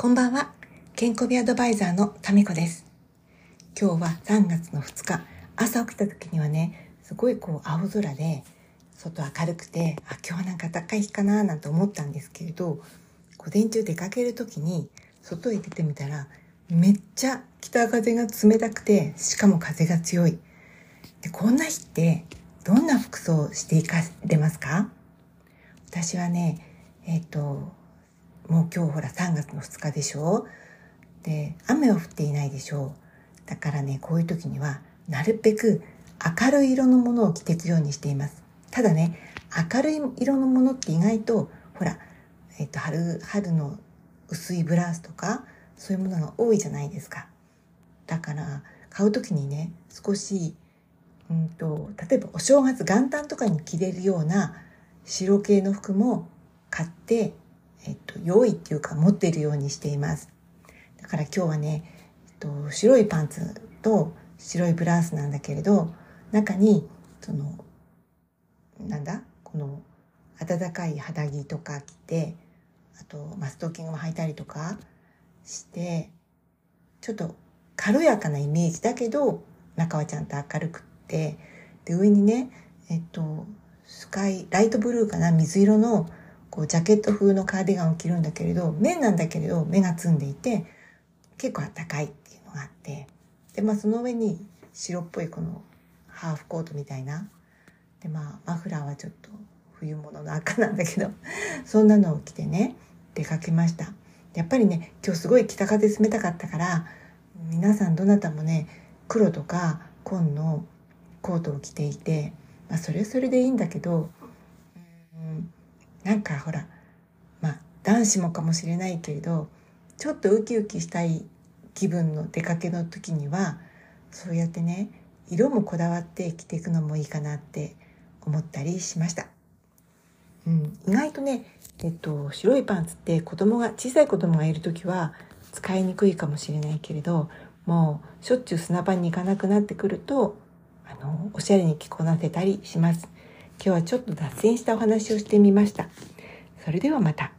こんばんは。健康美アドバイザーのタミコです。今日は3月の2日、朝起きた時にはね、すごいこう青空で、外明るくて、あ、今日はなんか高い日かななんて思ったんですけれど、午前中出かける時に、外へ出てみたら、めっちゃ北風が冷たくて、しかも風が強い。で、こんな日って、どんな服装をしていかれますか？私はね、えっ、と、もう今日ほら3月の2日でしょ？で、雨は降っていないでしょ？う。だからね、こういう時には、なるべく明るい色のものを着ていくようにしています。ただね、明るい色のものって意外と、ほら、えっ、と、春、春の薄いブラウスとか、そういうものが多いじゃないですか。だから、買う時にね、少し、うんと、例えばお正月元旦とかに着れるような白系の服も買って、用意っていうか持っているようにしています。だから今日はね、えっと、白いパンツと白いブラウスなんだけれど、中に、その、なんだ？この、暖かい肌着とか着て、あと、まあ、ストッキングも履いたりとかして、ちょっと軽やかなイメージだけど、中はちゃんと明るくって、で、上にね、えっと、スカイ、ライトブルーかな、水色の、こう、ジャケット風のカーディガンを着るんだけれど、綿なんだけれど、目がつんでいて、結構暖かいっていうのがあって、で、まあ、その上に白っぽいこのハーフコートみたいな、で、まあ、マフラーはちょっと冬物の赤なんだけど、そんなのを着てね、出かけました。やっぱりね、今日すごい北風冷たかったから、皆さんどなたもね、黒とか紺のコートを着ていて、まあ、それはそれでいいんだけど、なんかほら、まあ、男子もかもしれないけれど、ちょっとウキウキしたい気分の出かけの時には、そうやってね、色もこだわって着ていくのもいいかなって思ったりしました。うん、意外とね、えっと、白いパンツって子供が、小さい子供がいる時は使いにくいかもしれないけれど、もうしょっちゅう砂場に行かなくなってくると、あの、おしゃれに着こなせたりします。今日はちょっと脱線したお話をしてみました。それではまた。